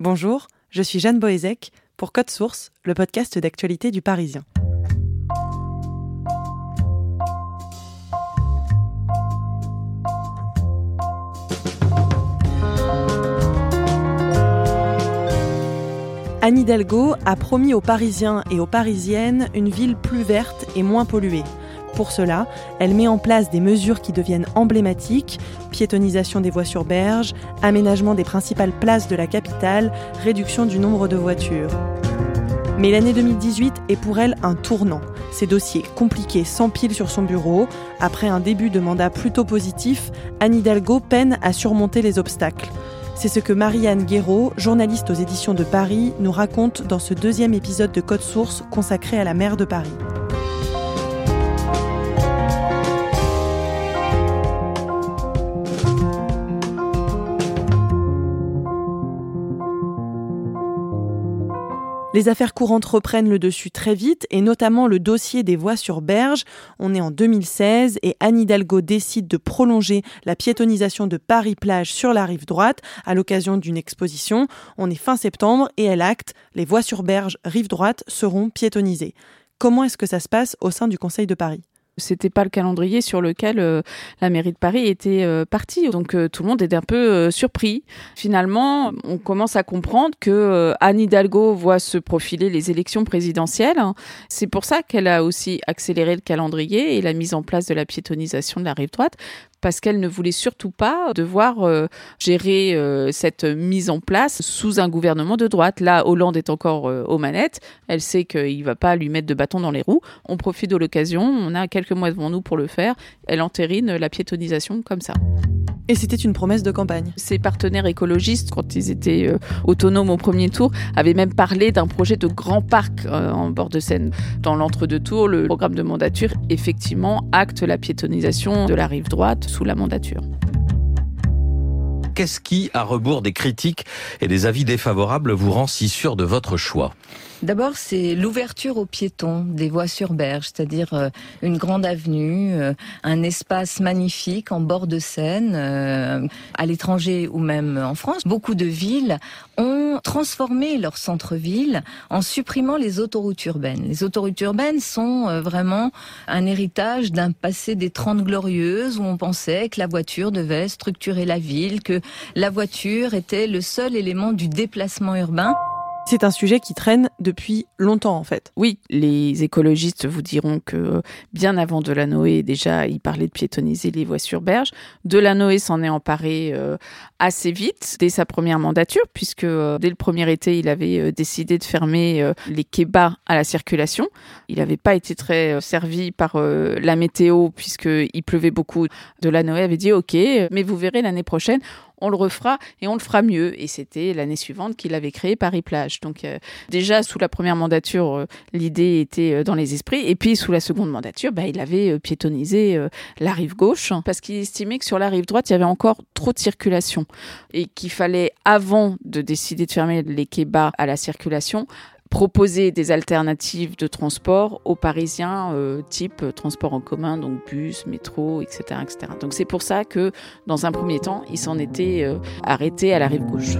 Bonjour, je suis Jeanne Boézek pour Code Source, le podcast d'actualité du Parisien. Anne Hidalgo a promis aux Parisiens et aux Parisiennes une ville plus verte et moins polluée. Pour cela, elle met en place des mesures qui deviennent emblématiques, piétonisation des voies sur berge, aménagement des principales places de la capitale, réduction du nombre de voitures. Mais l'année 2018 est pour elle un tournant. Ses dossiers compliqués s'empilent sur son bureau. Après un début de mandat plutôt positif, Anne Hidalgo peine à surmonter les obstacles. C'est ce que Marianne Guéraud, journaliste aux éditions de Paris, nous raconte dans ce deuxième épisode de Code Source consacré à la maire de Paris. Les affaires courantes reprennent le dessus très vite, et notamment le dossier des voies sur berge. On est en 2016 et Anne Hidalgo décide de prolonger la piétonisation de Paris-Plage sur la rive droite à l'occasion d'une exposition. On est fin septembre et elle acte, les voies sur berge rive droite seront piétonisées. Comment est-ce que ça se passe au sein du Conseil de Paris? C'était pas le calendrier sur lequel euh, la mairie de Paris était euh, partie. Donc euh, tout le monde était un peu surpris. Finalement, on commence à comprendre que Anne Hidalgo voit se profiler les élections présidentielles. C'est pour ça qu'elle a aussi accéléré le calendrier et la mise en place de la piétonisation de la rive droite parce qu'elle ne voulait surtout pas devoir euh, gérer euh, cette mise en place sous un gouvernement de droite. Là, Hollande est encore euh, aux manettes. Elle sait qu'il ne va pas lui mettre de bâton dans les roues. On profite de l'occasion. On a quelques mois devant nous pour le faire. Elle entérine la piétonisation comme ça. Et c'était une promesse de campagne. Ses partenaires écologistes, quand ils étaient autonomes au premier tour, avaient même parlé d'un projet de grand parc en bord de Seine. Dans l'entre-deux tours, le programme de mandature, effectivement, acte la piétonisation de la rive droite sous la mandature. Qu'est-ce qui, à rebours des critiques et des avis défavorables, vous rend si sûr de votre choix? D'abord, c'est l'ouverture aux piétons des voies sur berge, c'est-à-dire euh, une grande avenue, euh, un espace magnifique en bord de Seine, euh, à l'étranger ou même en France. Beaucoup de villes ont transformé leur centre-ville en supprimant les autoroutes urbaines. Les autoroutes urbaines sont vraiment un héritage d'un passé des Trente Glorieuses où on pensait que la voiture devait structurer la ville, que la voiture était le seul élément du déplacement urbain. C'est un sujet qui traîne depuis longtemps en fait. Oui, les écologistes vous diront que bien avant Delanoë, déjà, il parlait de piétoniser les voies sur berge. Delanoë s'en est emparé euh, assez vite dès sa première mandature, puisque euh, dès le premier été, il avait euh, décidé de fermer les kebabs à la circulation. Il n'avait pas été très servi par la météo, puisqu'il pleuvait beaucoup. Delanoë avait dit, OK, mais vous verrez l'année prochaine, on le refera et on le fera mieux. Et c'était l'année suivante qu'il avait créé Paris-Plage. Donc euh, déjà, sous la première mandature, euh, l'idée était euh, dans les esprits. Et puis sous la seconde mandature, bah, il avait piétonisé la rive gauche parce qu'il estimait que sur la rive droite, il y avait encore trop de circulation et qu'il fallait, avant de décider de fermer les kebabs à la circulation, proposer des alternatives de transport aux Parisiens, euh, type transport en commun, donc bus, métro, etc. etc. Donc c'est pour ça que, dans un premier temps, il s'en était euh, arrêté à la rive gauche.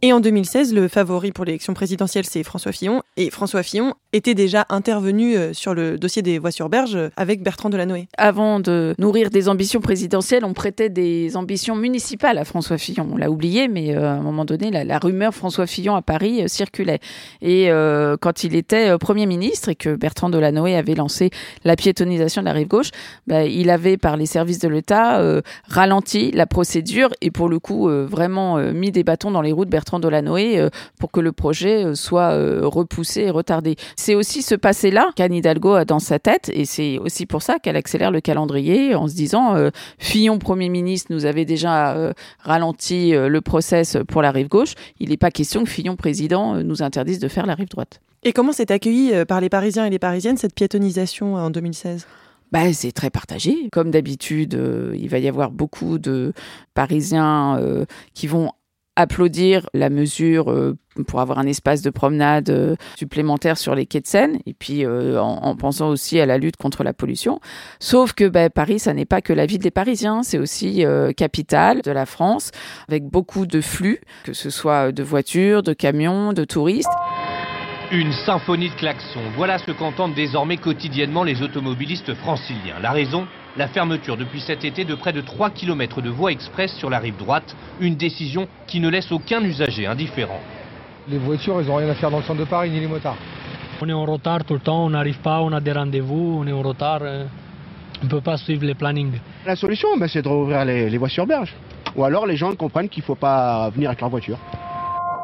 Et en 2016, le favori pour l'élection présidentielle, c'est François Fillon. Et François Fillon était déjà intervenu euh, sur le dossier des voies sur berge euh, avec Bertrand Delanoë. Avant de nourrir des ambitions présidentielles, on prêtait des ambitions municipales à François Fillon. On l'a oublié, mais euh, à un moment donné, la, rumeur François Fillon à Paris circulait. Et quand il était Premier ministre et que Bertrand Delanoë avait lancé la piétonisation de la rive gauche, bah, il avait, par les services de l'État, ralenti la procédure et pour le coup, vraiment mis des bâtons dans les roues de Bertrand Bertrand Delanoë euh, pour que le projet euh, soit euh, repoussé et retardé. C'est aussi ce passé-là qu'Anne Hidalgo a dans sa tête et c'est aussi pour ça qu'elle accélère le calendrier en se disant Fillon Premier ministre nous avait déjà ralenti le process pour la rive gauche. Il n'est pas question que Fillon président nous interdise de faire la rive droite. Et comment s'est accueilli par les Parisiens et les Parisiennes cette piétonisation en 2016 bah, c'est très partagé. Comme d'habitude, il va y avoir beaucoup de Parisiens qui vont applaudir la mesure euh, pour avoir un espace de promenade euh, supplémentaire sur les quais de Seine, et puis euh, en, pensant aussi à la lutte contre la pollution. Sauf que ben, Paris, ça n'est pas que la ville des Parisiens, c'est aussi capitale de la France, avec beaucoup de flux, que ce soit de voitures, de camions, de touristes. Une symphonie de klaxons, voilà ce qu'entendent désormais quotidiennement les automobilistes franciliens. La raison? La fermeture depuis cet été de près de 3 km de voies express sur la rive droite, une décision qui ne laisse aucun usager indifférent. Les voitures, elles n'ont rien à faire dans le centre de Paris, ni les motards. On est en retard tout le temps, on n'arrive pas, on a des rendez-vous, on est en retard, euh, on ne peut pas suivre les plannings. La solution, ben, c'est de rouvrir les, les voies sur berge. Ou alors les gens comprennent qu'il ne faut pas venir avec leur voiture.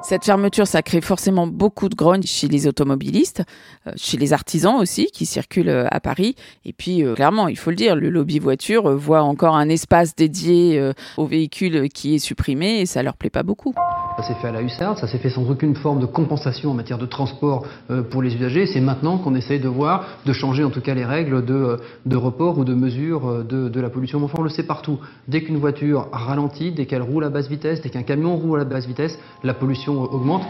Cette fermeture, ça crée forcément beaucoup de grogne chez les automobilistes, euh, chez les artisans aussi qui circulent euh, à Paris. Et puis, euh, clairement, il faut le dire, le lobby voiture voit encore un espace dédié aux véhicules qui est supprimé et ça leur plaît pas beaucoup. Ça s'est fait à la hussarde, ça s'est fait sans aucune forme de compensation en matière de transport pour les usagers. C'est maintenant qu'on essaye de voir, de changer en tout cas les règles de, de report ou de mesure de, de la pollution. Mais enfin, on le sait partout. Dès qu'une voiture ralentit, dès qu'elle roule à basse vitesse, dès qu'un camion roule à basse vitesse, la pollution augmente.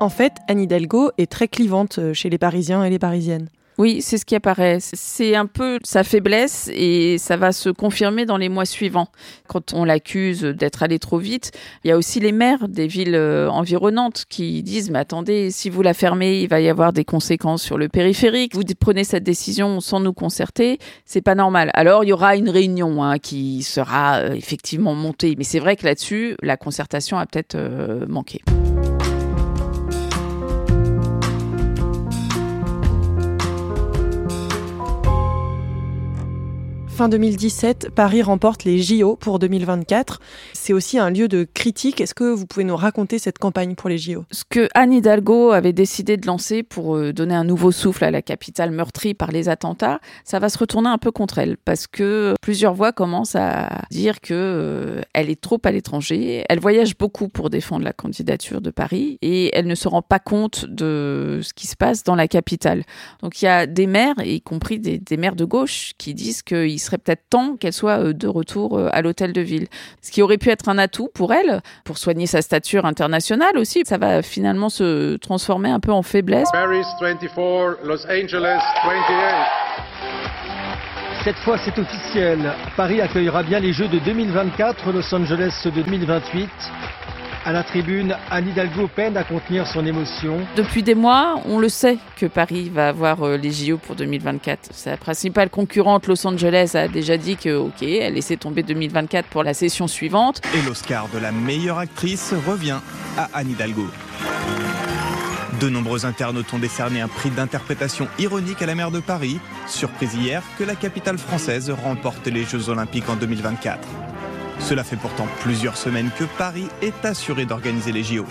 En fait, Anne Hidalgo est très clivante euh, chez les Parisiens et les Parisiennes. Oui, c'est ce qui apparaît. C'est un peu sa faiblesse et ça va se confirmer dans les mois suivants. Quand on l'accuse d'être allé trop vite, il y a aussi les maires des villes euh, environnantes qui disent mais attendez, si vous la fermez, il va y avoir des conséquences sur le périphérique. Vous prenez cette décision sans nous concerter, c'est pas normal. Alors il y aura une réunion hein, qui sera euh, effectivement montée, mais c'est vrai que là-dessus, la concertation a peut-être manqué. Fin 2017, Paris remporte les JO pour 2024. C'est aussi un lieu de critique. Est-ce que vous pouvez nous raconter cette campagne pour les JO Ce que Anne Hidalgo avait décidé de lancer pour euh, donner un nouveau souffle à la capitale meurtrie par les attentats, ça va se retourner un peu contre elle parce que plusieurs voix commencent à dire que euh, elle est trop à l'étranger. Elle voyage beaucoup pour défendre la candidature de Paris et elle ne se rend pas compte de ce qui se passe dans la capitale. Donc il y a des maires, y compris des, des maires de gauche, qui disent qu'il serait peut-être temps qu'elle soit euh, de retour euh, à l'hôtel de ville. Ce qui aurait pu être un atout pour elle, pour soigner sa stature internationale aussi. Ça va finalement se transformer un peu en faiblesse. Paris 24, Los Angeles 28. Cette fois, c'est officiel. Paris accueillera bien les Jeux de 2024, Los Angeles de 2028. À la tribune, Anne Hidalgo peine à contenir son émotion. Depuis des mois, on le sait que Paris va avoir euh, les JO pour 2024. Sa principale concurrente, Los Angeles, a déjà dit que, ok, elle laissait tomber 2024 pour la session suivante. Et l'Oscar de la meilleure actrice revient à Anne Hidalgo. De nombreux internautes ont décerné un prix d'interprétation ironique à la maire de Paris. Surprise hier que la capitale française remporte les Jeux Olympiques en 2024. Cela fait pourtant plusieurs semaines que Paris est assuré d'organiser les JO.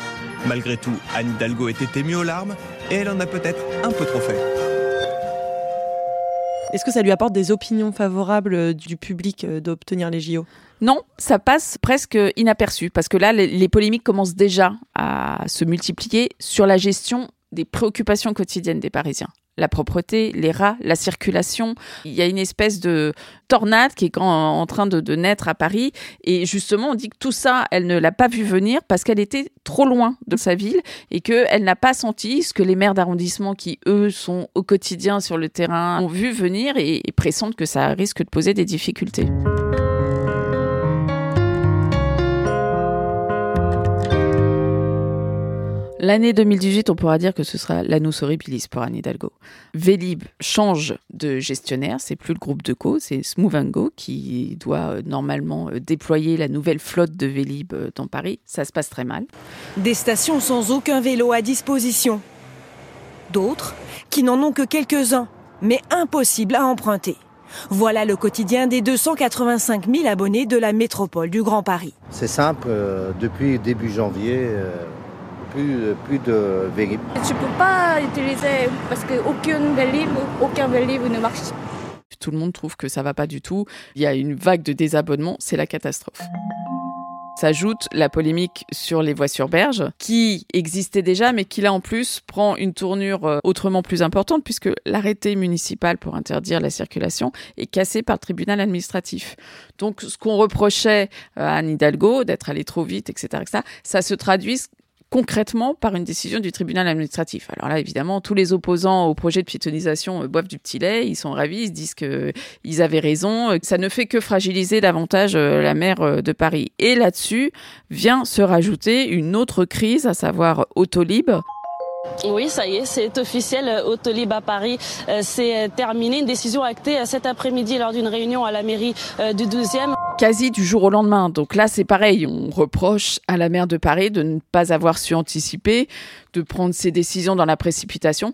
Malgré tout, Anne Hidalgo était émue aux larmes et elle en a peut-être un peu trop fait. Est-ce que ça lui apporte des opinions favorables euh, du public euh, d'obtenir les JO non, ça passe presque inaperçu parce que là, les, polémiques commencent déjà à se multiplier sur la gestion des préoccupations quotidiennes des Parisiens la propreté, les rats, la circulation. Il y a une espèce de tornade qui est en train de, naître à Paris. Et justement, on dit que tout ça, elle ne l'a pas vu venir parce qu'elle était trop loin de sa ville et qu'elle n'a pas senti ce que les maires d'arrondissement qui, eux, sont au quotidien sur le terrain, ont vu venir et pressentent que ça risque de poser des difficultés. L'année 2018, on pourra dire que ce sera l'annus horribilis pour Anne Hidalgo. Vélib change de gestionnaire, c'est plus le groupe de co, c'est Smooth Go qui doit euh, normalement euh, déployer la nouvelle flotte de Vélib euh, dans Paris. Ça se passe très mal. Des stations sans aucun vélo à disposition. D'autres qui n'en ont que quelques-uns, mais impossibles à emprunter. Voilà le quotidien des 285 000 abonnés de la métropole du Grand Paris. C'est simple, depuis début janvier, plus, plus de Vélib. Je ne peux pas utiliser parce qu'aucun Vélib, aucun Vélib ne marche. Tout le monde trouve que ça va pas du tout. Il y a une vague de désabonnement, c'est la catastrophe. s'ajoute la polémique sur les voies sur berge, qui existait déjà, mais qui là en plus prend une tournure euh, autrement plus importante, puisque l'arrêté municipal pour interdire la circulation est cassé par le tribunal administratif. Donc ce qu'on reprochait à Anne Hidalgo d'être allé trop vite, etc., etc., ça se traduit concrètement par une décision du tribunal administratif. Alors là, évidemment, tous les opposants au projet de piétonisation euh, boivent du petit lait, ils sont ravis, ils se disent qu'ils avaient raison, ça ne fait que fragiliser davantage euh, la mer euh, de Paris. Et là-dessus vient se rajouter une autre crise, à savoir Autolib. Oui, ça y est, c'est officiel. Autolib à Paris, c'est terminé. Une décision actée cet après-midi lors d'une réunion à la mairie du 12e. Quasi du jour au lendemain. Donc là, c'est pareil. On reproche à la maire de Paris de ne pas avoir su anticiper, de prendre ses décisions dans la précipitation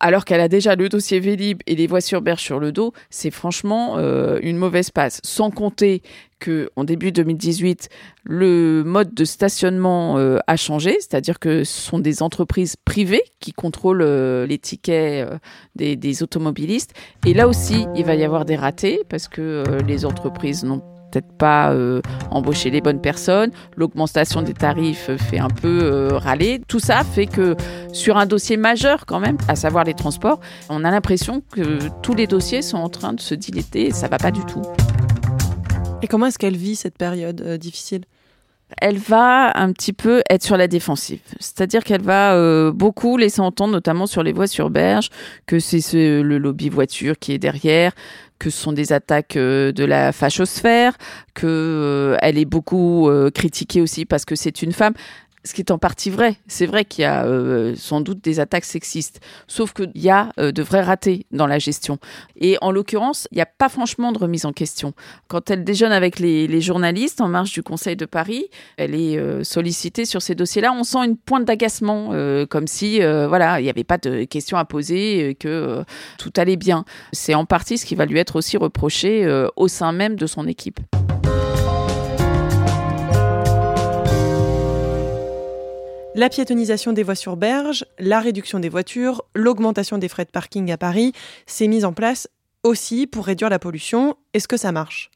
alors qu'elle a déjà le dossier Vélib et les voies sur berge sur le dos, c'est franchement euh, une mauvaise passe. Sans compter que en début 2018, le mode de stationnement euh, a changé, c'est-à-dire que ce sont des entreprises privées qui contrôlent euh, les tickets des, des, automobilistes. Et là aussi, il va y avoir des ratés parce que les entreprises n'ont peut-être pas euh, embaucher les bonnes personnes, l'augmentation des tarifs fait un peu euh, râler. Tout ça fait que sur un dossier majeur quand même, à savoir les transports, on a l'impression que tous les dossiers sont en train de se dilater et ça va pas du tout. Et comment est-ce qu'elle vit cette période euh, difficile? Elle va un petit peu être sur la défensive. C'est-à-dire qu'elle va beaucoup laisser entendre, notamment sur les voies sur berge, que c'est le lobby voiture qui est derrière, que ce sont des attaques euh, de la fachosphère, que euh, elle est beaucoup euh, critiquée aussi parce que c'est une femme ce qui est en partie vrai. C'est vrai qu'il y a euh, sans doute des attaques sexistes, sauf qu'il y a euh, de vrais ratés dans la gestion. Et en l'occurrence, il n'y a pas franchement de remise en question. Quand elle déjeune avec les, journalistes en marge du Conseil de Paris, elle est euh, sollicitée sur ces dossiers-là. On sent une pointe d'agacement, comme si voilà, il n'y avait pas de questions à poser, que tout allait bien. C'est en partie ce qui va lui être aussi reproché au sein même de son équipe. La piétonisation des voies sur berge, la réduction des voitures, l'augmentation des frais de parking à Paris, s'est mise en place aussi pour réduire la pollution. Est-ce que ça marche?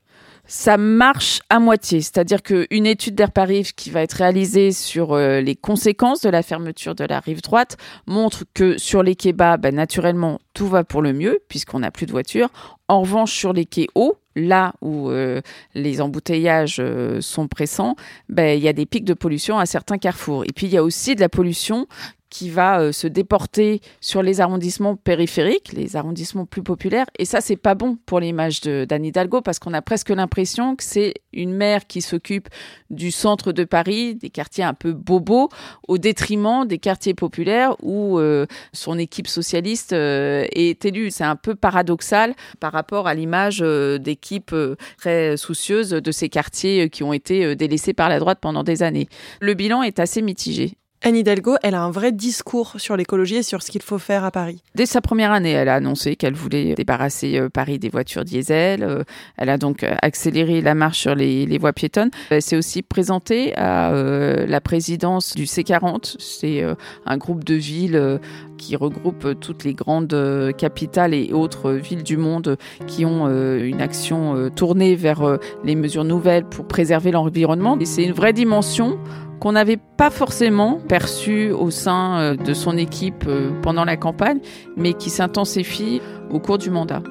Ça marche à moitié, c'est-à-dire qu'une étude d'Air Paris qui va être réalisée sur euh, les conséquences de la fermeture de la rive droite montre que sur les quais bas, ben, naturellement, tout va pour le mieux puisqu'on n'a plus de voitures. En revanche, sur les quais hauts, là où euh, les embouteillages euh, sont pressants, ben, il y a des pics de pollution à certains carrefours. Et puis, il y a aussi de la pollution qui va euh, se déporter sur les arrondissements périphériques, les arrondissements plus populaires. Et ça, c'est pas bon pour l'image d'Anne Hidalgo parce qu'on a presque l'impression que c'est une maire qui s'occupe du centre de Paris, des quartiers un peu bobos, au détriment des quartiers populaires où euh, son équipe socialiste euh, est élue. C'est un peu paradoxal par rapport à l'image d'équipes très soucieuses de ces quartiers qui ont été délaissés par la droite pendant des années. Le bilan est assez mitigé. Anne Hidalgo, elle a un vrai discours sur l'écologie et sur ce qu'il faut faire à Paris. Dès sa première année, elle a annoncé qu'elle voulait débarrasser euh, Paris des voitures diesel. Euh, elle a donc euh, accéléré la marche sur les, voies piétonnes. Elle s'est aussi présentée à la présidence du C40. C'est un groupe de villes qui regroupe toutes les grandes capitales et autres villes du monde qui ont une action tournée vers les mesures nouvelles pour préserver l'environnement. C'est une vraie dimension qu'on n'avait pas forcément perçu au sein euh, de son équipe euh, pendant la campagne, mais qui s'intensifie au cours du mandat.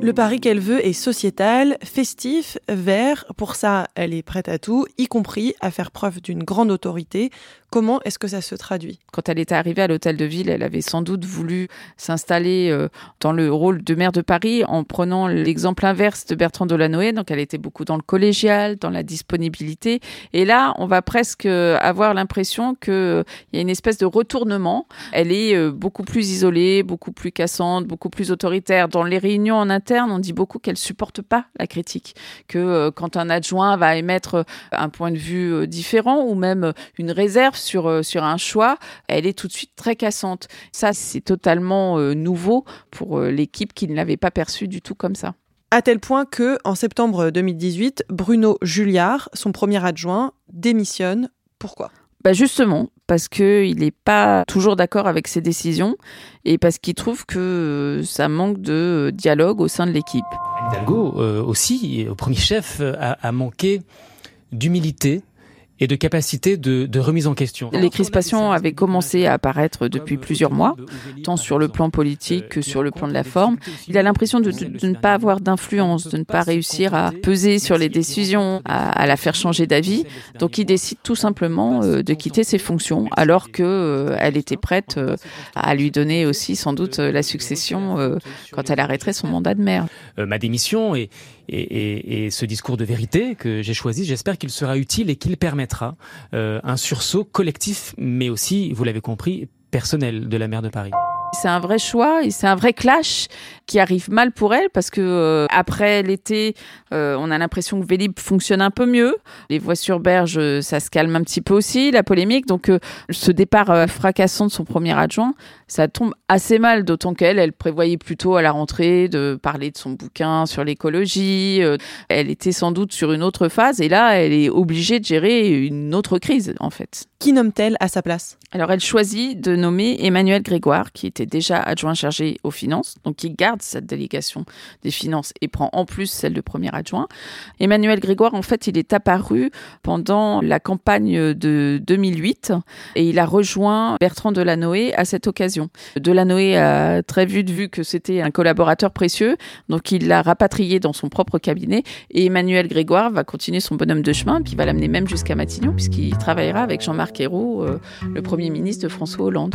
Le pari qu'elle veut est sociétal, festif, vert. Pour ça, elle est prête à tout, y compris à faire preuve d'une grande autorité Comment est-ce que ça se traduit? Quand elle était arrivée à l'hôtel de ville, elle avait sans doute voulu s'installer euh, dans le rôle de maire de Paris en prenant l'exemple inverse de Bertrand Delanoë. Donc elle était beaucoup dans le collégial, dans la disponibilité. Et là, on va presque avoir l'impression qu'il euh, y a une espèce de retournement. Elle est euh, beaucoup plus isolée, beaucoup plus cassante, beaucoup plus autoritaire. Dans les réunions en interne, on dit beaucoup qu'elle supporte pas la critique. Que quand un adjoint va émettre un point de vue différent ou même une réserve sur, euh, sur un choix, elle est tout de suite très cassante. Ça, c'est totalement euh, nouveau pour euh, l'équipe qui ne l'avait pas perçu du tout comme ça. À tel point que, en septembre 2018, Bruno Julliard, son premier adjoint, démissionne. Pourquoi? Bah justement, parce qu'il n'est pas toujours d'accord avec ses décisions et parce qu'il trouve que ça manque de dialogue au sein de l'équipe. Hidalgo euh, aussi, au premier chef, a, a manqué d'humilité et de capacité de, de, remise en question. Les crispations avaient commencé à apparaître depuis plusieurs mois, tant sur le plan politique que sur le plan de la forme. Il a l'impression de, de, de, ne pas avoir d'influence, de ne pas réussir à peser sur les décisions, à, à la faire changer d'avis. Donc il décide tout simplement euh, de quitter ses fonctions, alors que euh, elle était prête euh, à lui donner aussi sans doute la succession euh, quand elle arrêterait son mandat de maire. Euh, ma démission est et, et, et, ce discours de vérité que j'ai choisi, j'espère qu'il sera utile et qu'il permettra euh, un sursaut collectif, mais aussi, vous l'avez compris, personnel de la maire de Paris. C'est un vrai choix et c'est un vrai clash qui arrive mal pour elle parce que euh, après l'été, euh, on a l'impression que Vélib fonctionne un peu mieux. Les voies sur berge, euh, ça se calme un petit peu aussi, la polémique. Donc euh, ce départ fracassant de son premier adjoint, ça tombe assez mal, d'autant qu'elle, elle prévoyait plutôt à la rentrée de parler de son bouquin sur l'écologie. Elle était sans doute sur une autre phase et là, elle est obligée de gérer une autre crise en fait. Qui nomme-t-elle à sa place? Alors elle choisit de nommer Emmanuel Grégoire, qui était déjà adjoint chargé aux finances, donc qui garde cette délégation des finances et prend en plus celle de premier adjoint. Emmanuel Grégoire, en fait, il est apparu pendant la campagne de 2008 et il a rejoint Bertrand Delanoë à cette occasion. Delanoë a très vite vu que c'était un collaborateur précieux, donc il l'a rapatrié dans son propre cabinet et Emmanuel Grégoire va continuer son bonhomme de chemin, puis va l'amener même jusqu'à Matignon, puisqu'il travaillera avec Jean-Marc Ayrault, euh, le Premier ministre de François Hollande.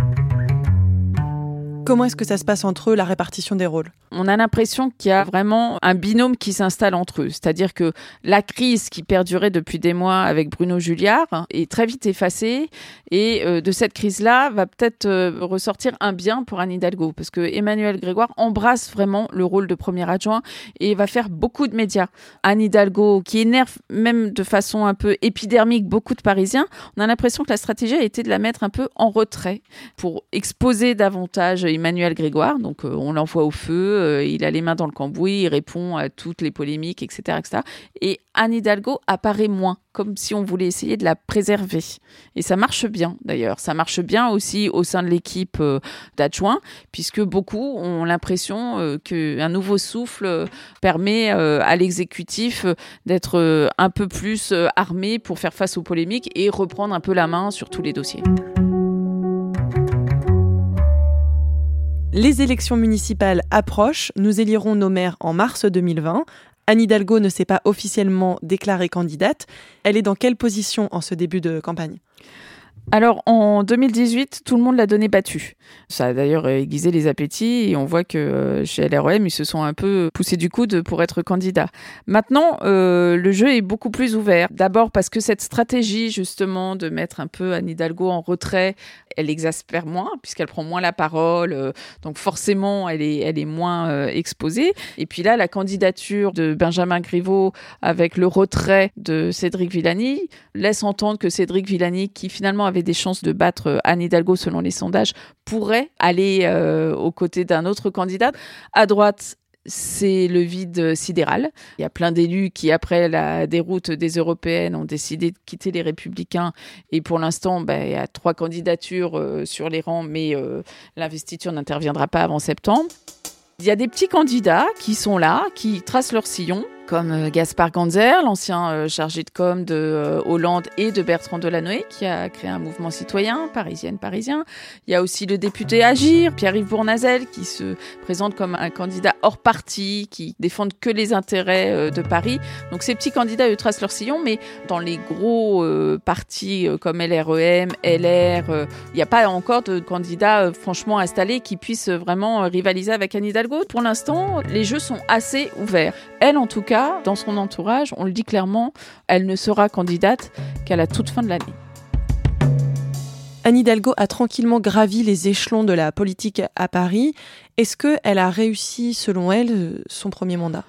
Comment est-ce que ça se passe entre eux, la répartition des rôles? On a l'impression qu'il y a vraiment un binôme qui s'installe entre eux. C'est-à-dire que la crise qui perdurait depuis des mois avec Bruno Julliard est très vite effacée. Et euh, de cette crise-là va peut-être euh, ressortir un bien pour Anne Hidalgo. Parce que Emmanuel Grégoire embrasse vraiment le rôle de premier adjoint et va faire beaucoup de médias. Anne Hidalgo, qui énerve même de façon un peu épidermique beaucoup de Parisiens, on a l'impression que la stratégie a été de la mettre un peu en retrait pour exposer davantage Emmanuel Grégoire. Donc, euh, on l'envoie au feu, euh, il a les mains dans le cambouis, il répond à toutes les polémiques, etc. etc. Et Anne Hidalgo apparaît moins, comme si on voulait essayer de la préserver. Et ça marche bien, d'ailleurs. Ça marche bien aussi au sein de l'équipe euh, d'adjoints, puisque beaucoup ont l'impression qu'un nouveau souffle permet à l'exécutif d'être un peu plus armé pour faire face aux polémiques et reprendre un peu la main sur tous les dossiers. Les élections municipales approchent, nous élirons nos maires en mars 2020. Anne Hidalgo ne s'est pas officiellement déclarée candidate. Elle est dans quelle position en ce début de campagne? Alors en 2018, tout le monde l'a donné battu. Ça a d'ailleurs aiguisé les appétits et on voit que euh, chez LREM, ils se sont un peu poussés du coude pour être candidats. Maintenant, euh, le jeu est beaucoup plus ouvert. D'abord parce que cette stratégie justement de mettre un peu Anne Hidalgo en retrait, elle exaspère moins puisqu'elle prend moins la parole. Euh, donc forcément, elle est, elle est moins exposée. Et puis là, la candidature de Benjamin Griveaux avec le retrait de Cédric Villani laisse entendre que Cédric Villani, qui finalement avait des chances de battre Anne Hidalgo selon les sondages, pourrait aller euh, aux côtés d'un autre candidat. À droite, c'est le vide sidéral. Il y a plein d'élus qui, après la déroute des européennes, ont décidé de quitter les républicains. Et pour l'instant, ben, il y a trois candidatures euh, sur les rangs, mais euh, l'investiture n'interviendra pas avant septembre. Il y a des petits candidats qui sont là, qui tracent leur sillon comme euh, Gaspard Ganzer, l'ancien euh, chargé de com de euh, Hollande et de Bertrand Delanoë, qui a créé un mouvement citoyen, parisienne, parisien. Il y a aussi le député Agir, Pierre-Yves Bournazel, qui se présente comme un candidat hors parti, qui défendent que les intérêts de Paris. Donc ces petits candidats, eux, tracent leur sillon, mais dans les gros partis comme LREM, LR, il n'y a pas encore de candidats franchement installés qui puissent vraiment rivaliser avec Anne Hidalgo. Pour l'instant, les jeux sont assez ouverts. Elle, en tout cas, dans son entourage, on le dit clairement, elle ne sera candidate qu'à la toute fin de l'année. Anne Hidalgo a tranquillement gravi les échelons de la politique à Paris. Est-ce qu'elle a réussi, selon elle, son premier mandat?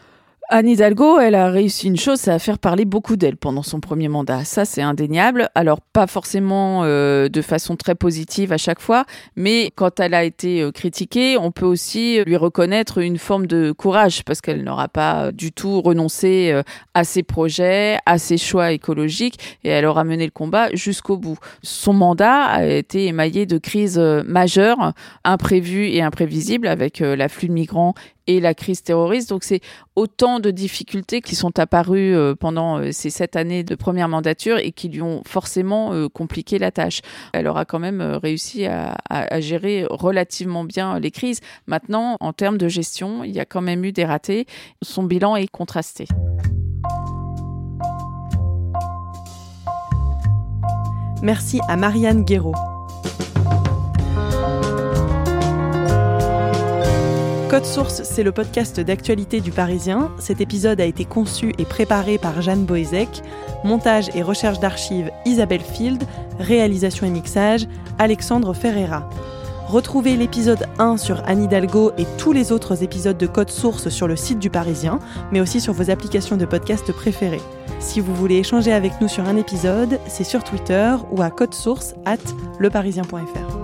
Anne Hidalgo, elle a réussi une chose, c'est à faire parler beaucoup d'elle pendant son premier mandat. Ça, c'est indéniable. Alors, pas forcément euh, de façon très positive à chaque fois, mais quand elle a été euh, critiquée, on peut aussi lui reconnaître une forme de courage parce qu'elle n'aura pas du tout renoncé euh, à ses projets, à ses choix écologiques et elle aura mené le combat jusqu'au bout. Son mandat a été émaillé de crises majeures, imprévues et imprévisibles avec l'afflux de migrants et la crise terroriste. Donc c'est autant de difficultés qui sont apparues euh, pendant euh, ces sept années de première mandature et qui lui ont forcément euh, compliqué la tâche. Elle aura quand même réussi à, gérer relativement bien les crises. Maintenant, en termes de gestion, il y a quand même eu des ratés. Son bilan est contrasté. Merci à Marianne Guéraud. Code Source, c'est le podcast d'actualité du Parisien. Cet épisode a été conçu et préparé par Jeanne Boézek. Montage et recherche d'archives Isabelle Field. Réalisation et mixage Alexandre Ferreira. Retrouvez l'épisode 1 sur Anne Hidalgo et tous les autres épisodes de Code Source sur le site du Parisien, mais aussi sur vos applications de podcast préférées. Si vous voulez échanger avec nous sur un épisode, c'est sur Twitter ou à code source at leparisien.fr.